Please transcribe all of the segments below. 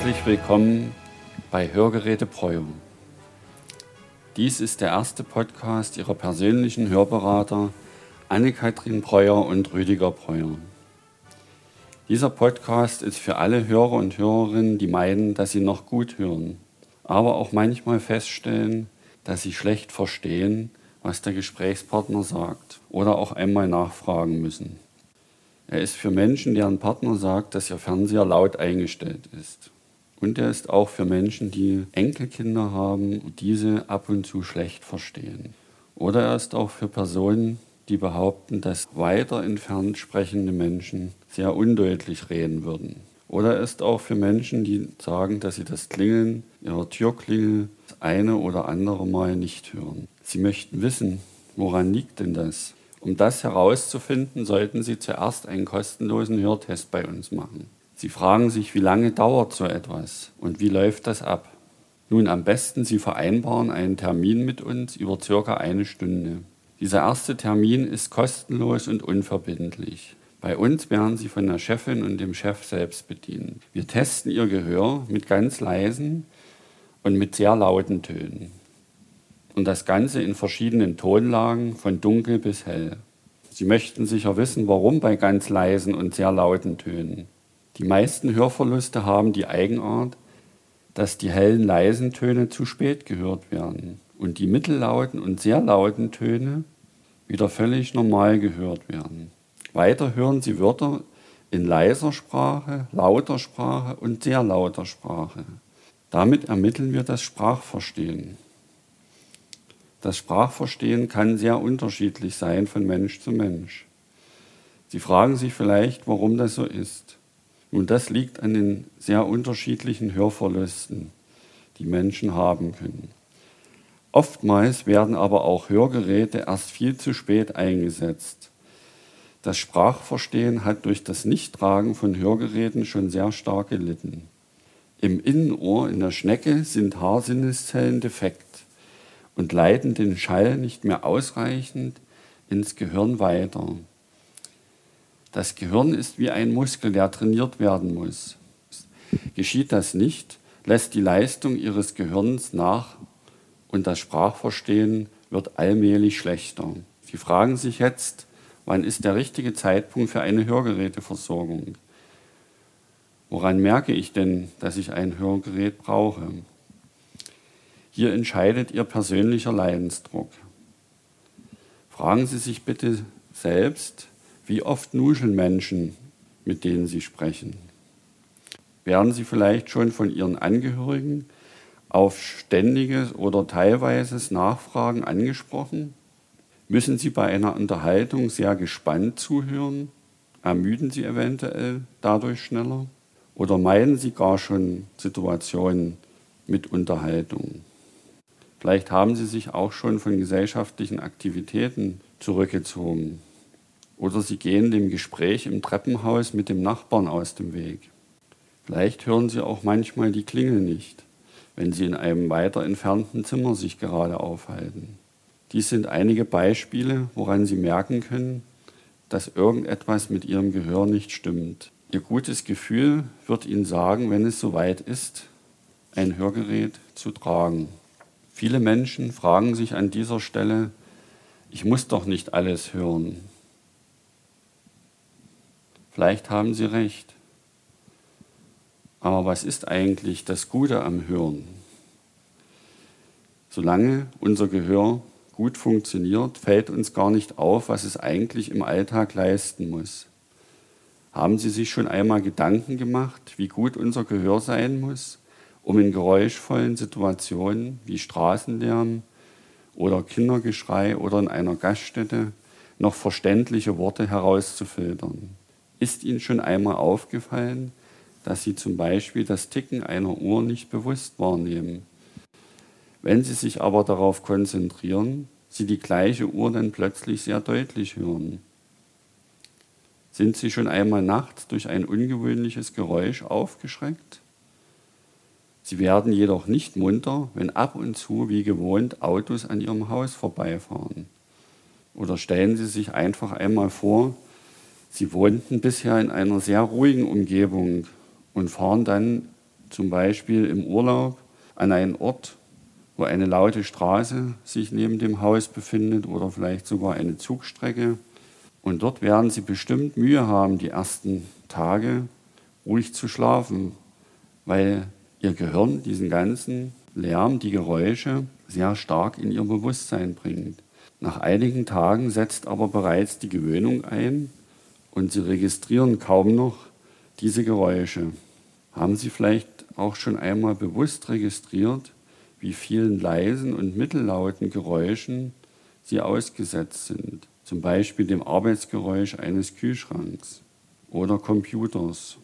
Herzlich willkommen bei Hörgeräte Breuer. Dies ist der erste Podcast Ihrer persönlichen Hörberater Anne-Kathrin Breuer und Rüdiger Breuer. Dieser Podcast ist für alle Hörer und Hörerinnen, die meinen, dass sie noch gut hören, aber auch manchmal feststellen, dass sie schlecht verstehen, was der Gesprächspartner sagt oder auch einmal nachfragen müssen. Er ist für Menschen, deren Partner sagt, dass ihr Fernseher laut eingestellt ist. Und er ist auch für Menschen, die Enkelkinder haben und diese ab und zu schlecht verstehen. Oder er ist auch für Personen, die behaupten, dass weiter entfernt sprechende Menschen sehr undeutlich reden würden. Oder er ist auch für Menschen, die sagen, dass sie das Klingeln ihrer Türklingel das eine oder andere Mal nicht hören. Sie möchten wissen, woran liegt denn das? Um das herauszufinden, sollten Sie zuerst einen kostenlosen Hörtest bei uns machen. Sie fragen sich, wie lange dauert so etwas und wie läuft das ab? Nun, am besten Sie vereinbaren einen Termin mit uns über circa eine Stunde. Dieser erste Termin ist kostenlos und unverbindlich. Bei uns werden Sie von der Chefin und dem Chef selbst bedient. Wir testen Ihr Gehör mit ganz leisen und mit sehr lauten Tönen. Und das Ganze in verschiedenen Tonlagen, von dunkel bis hell. Sie möchten sicher wissen, warum bei ganz leisen und sehr lauten Tönen. Die meisten Hörverluste haben die Eigenart, dass die hellen, leisen Töne zu spät gehört werden und die mittellauten und sehr lauten Töne wieder völlig normal gehört werden. Weiter hören Sie Wörter in leiser Sprache, lauter Sprache und sehr lauter Sprache. Damit ermitteln wir das Sprachverstehen. Das Sprachverstehen kann sehr unterschiedlich sein von Mensch zu Mensch. Sie fragen sich vielleicht, warum das so ist. Nun, das liegt an den sehr unterschiedlichen Hörverlusten, die Menschen haben können. Oftmals werden aber auch Hörgeräte erst viel zu spät eingesetzt. Das Sprachverstehen hat durch das Nichttragen von Hörgeräten schon sehr stark gelitten. Im Innenohr in der Schnecke sind Haarsinneszellen defekt und leiten den Schall nicht mehr ausreichend ins Gehirn weiter. Das Gehirn ist wie ein Muskel, der trainiert werden muss. Geschieht das nicht, lässt die Leistung ihres Gehirns nach und das Sprachverstehen wird allmählich schlechter. Sie fragen sich jetzt, wann ist der richtige Zeitpunkt für eine Hörgeräteversorgung? Woran merke ich denn, dass ich ein Hörgerät brauche? Hier entscheidet Ihr persönlicher Leidensdruck. Fragen Sie sich bitte selbst, wie oft nuscheln Menschen, mit denen Sie sprechen? Werden Sie vielleicht schon von Ihren Angehörigen auf ständiges oder teilweises Nachfragen angesprochen? Müssen Sie bei einer Unterhaltung sehr gespannt zuhören? Ermüden Sie eventuell dadurch schneller? Oder meiden Sie gar schon Situationen mit Unterhaltung? Vielleicht haben Sie sich auch schon von gesellschaftlichen Aktivitäten zurückgezogen. Oder Sie gehen dem Gespräch im Treppenhaus mit dem Nachbarn aus dem Weg. Vielleicht hören Sie auch manchmal die Klingel nicht, wenn Sie in einem weiter entfernten Zimmer sich gerade aufhalten. Dies sind einige Beispiele, woran Sie merken können, dass irgendetwas mit Ihrem Gehör nicht stimmt. Ihr gutes Gefühl wird Ihnen sagen, wenn es soweit ist, ein Hörgerät zu tragen. Viele Menschen fragen sich an dieser Stelle, ich muss doch nicht alles hören. Vielleicht haben Sie recht. Aber was ist eigentlich das Gute am Hören? Solange unser Gehör gut funktioniert, fällt uns gar nicht auf, was es eigentlich im Alltag leisten muss. Haben Sie sich schon einmal Gedanken gemacht, wie gut unser Gehör sein muss, um in geräuschvollen Situationen wie Straßenlärm oder Kindergeschrei oder in einer Gaststätte noch verständliche Worte herauszufiltern? Ist Ihnen schon einmal aufgefallen, dass Sie zum Beispiel das Ticken einer Uhr nicht bewusst wahrnehmen? Wenn Sie sich aber darauf konzentrieren, Sie die gleiche Uhr dann plötzlich sehr deutlich hören. Sind Sie schon einmal nachts durch ein ungewöhnliches Geräusch aufgeschreckt? Sie werden jedoch nicht munter, wenn ab und zu wie gewohnt Autos an Ihrem Haus vorbeifahren. Oder stellen Sie sich einfach einmal vor, Sie wohnten bisher in einer sehr ruhigen Umgebung und fahren dann zum Beispiel im Urlaub an einen Ort, wo eine laute Straße sich neben dem Haus befindet oder vielleicht sogar eine Zugstrecke. Und dort werden Sie bestimmt Mühe haben, die ersten Tage ruhig zu schlafen, weil Ihr Gehirn diesen ganzen Lärm, die Geräusche sehr stark in Ihr Bewusstsein bringt. Nach einigen Tagen setzt aber bereits die Gewöhnung ein und Sie registrieren kaum noch diese Geräusche. Haben Sie vielleicht auch schon einmal bewusst registriert, wie vielen leisen und mittellauten Geräuschen Sie ausgesetzt sind? Zum Beispiel dem Arbeitsgeräusch eines Kühlschranks oder Computers.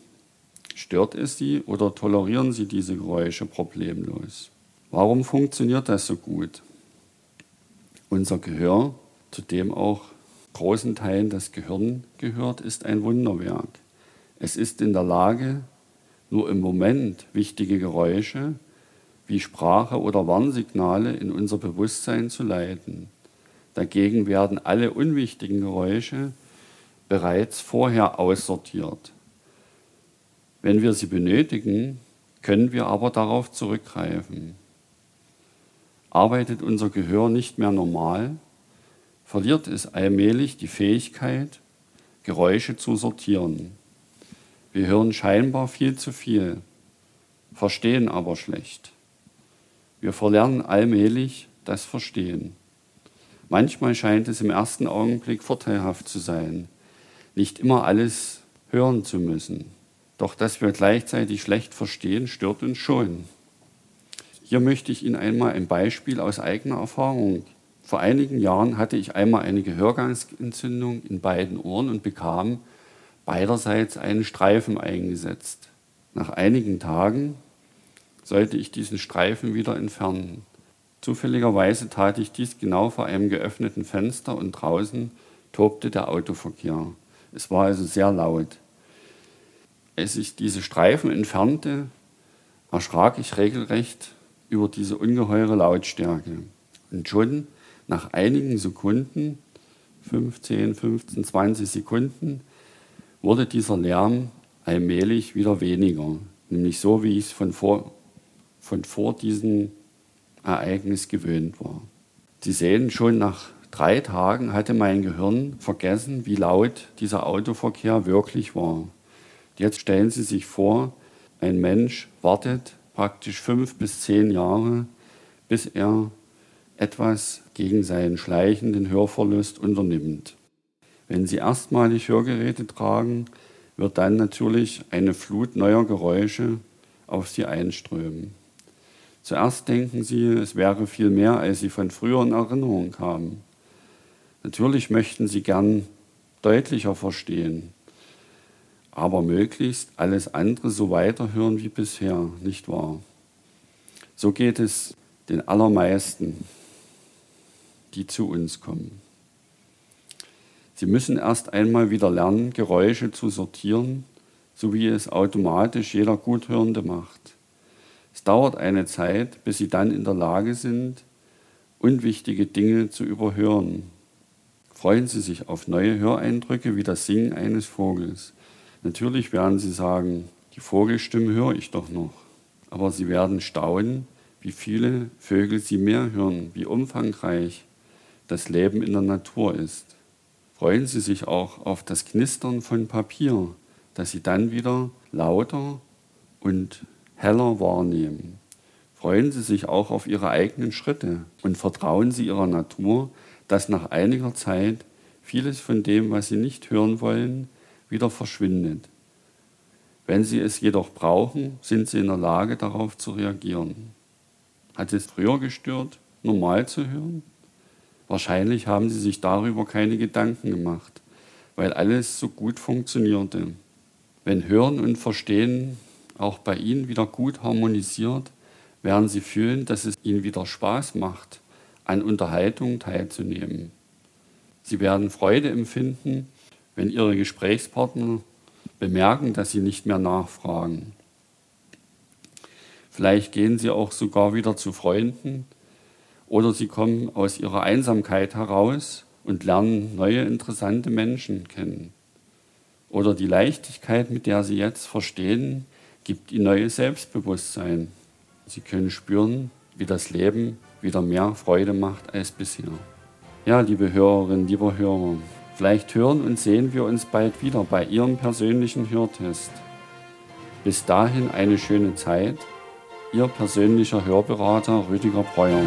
Stört es Sie oder tolerieren Sie diese Geräusche problemlos? Warum funktioniert das so gut? Unser Gehör, zu dem auch großen Teilen das Gehirn gehört, ist ein Wunderwerk. Es ist in der Lage, nur im Moment wichtige Geräusche wie Sprache oder Warnsignale in unser Bewusstsein zu leiten. Dagegen werden alle unwichtigen Geräusche bereits vorher aussortiert. Wenn wir sie benötigen, können wir aber darauf zurückgreifen. Arbeitet unser Gehör nicht mehr normal, verliert es allmählich die Fähigkeit, Geräusche zu sortieren. Wir hören scheinbar viel zu viel, verstehen aber schlecht. Wir verlernen allmählich das Verstehen. Manchmal scheint es im ersten Augenblick vorteilhaft zu sein, nicht immer alles hören zu müssen. Doch dass wir gleichzeitig schlecht verstehen, stört uns schon. Hier möchte ich Ihnen einmal ein Beispiel aus eigener Erfahrung. Vor einigen Jahren hatte ich einmal eine Gehörgangsentzündung in beiden Ohren und bekam beiderseits einen Streifen eingesetzt. Nach einigen Tagen sollte ich diesen Streifen wieder entfernen. Zufälligerweise tat ich dies genau vor einem geöffneten Fenster und draußen tobte der Autoverkehr. Es war also sehr laut. Als ich diese Streifen entfernte, erschrak ich regelrecht über diese ungeheure Lautstärke. Und schon nach einigen Sekunden, 15, 15, 20 Sekunden, wurde dieser Lärm allmählich wieder weniger. Nämlich so, wie ich es von vor, von vor diesem Ereignis gewöhnt war. Sie sehen, schon nach drei Tagen hatte mein Gehirn vergessen, wie laut dieser Autoverkehr wirklich war. Jetzt stellen Sie sich vor, ein Mensch wartet praktisch fünf bis zehn Jahre, bis er etwas gegen seinen schleichenden Hörverlust unternimmt. Wenn Sie erstmalig Hörgeräte tragen, wird dann natürlich eine Flut neuer Geräusche auf Sie einströmen. Zuerst denken sie, es wäre viel mehr, als sie von früheren Erinnerungen haben. Natürlich möchten sie gern deutlicher verstehen, aber möglichst alles andere so weiterhören wie bisher, nicht wahr? So geht es den allermeisten, die zu uns kommen. Sie müssen erst einmal wieder lernen, Geräusche zu sortieren, so wie es automatisch jeder Guthörende macht. Es dauert eine Zeit, bis sie dann in der Lage sind, unwichtige Dinge zu überhören. Freuen Sie sich auf neue Höreindrücke wie das Singen eines Vogels. Natürlich werden Sie sagen, die Vogelstimme höre ich doch noch. Aber Sie werden staunen, wie viele Vögel Sie mehr hören, wie umfangreich das Leben in der Natur ist. Freuen Sie sich auch auf das Knistern von Papier, das Sie dann wieder lauter und heller wahrnehmen. Freuen Sie sich auch auf Ihre eigenen Schritte und vertrauen Sie Ihrer Natur, dass nach einiger Zeit vieles von dem, was Sie nicht hören wollen, wieder verschwindet. Wenn Sie es jedoch brauchen, sind Sie in der Lage, darauf zu reagieren. Hat es früher gestört, normal zu hören? Wahrscheinlich haben Sie sich darüber keine Gedanken gemacht, weil alles so gut funktionierte. Wenn Hören und Verstehen auch bei Ihnen wieder gut harmonisiert, werden Sie fühlen, dass es Ihnen wieder Spaß macht, an Unterhaltungen teilzunehmen. Sie werden Freude empfinden, wenn Ihre Gesprächspartner bemerken, dass Sie nicht mehr nachfragen. Vielleicht gehen Sie auch sogar wieder zu Freunden oder Sie kommen aus Ihrer Einsamkeit heraus und lernen neue interessante Menschen kennen. Oder die Leichtigkeit, mit der Sie jetzt verstehen, gibt ihnen neues Selbstbewusstsein. Sie können spüren, wie das Leben wieder mehr Freude macht als bisher. Ja, liebe Hörerinnen, lieber Hörer, vielleicht hören und sehen wir uns bald wieder bei Ihrem persönlichen Hörtest. Bis dahin eine schöne Zeit. Ihr persönlicher Hörberater Rüdiger Breuer.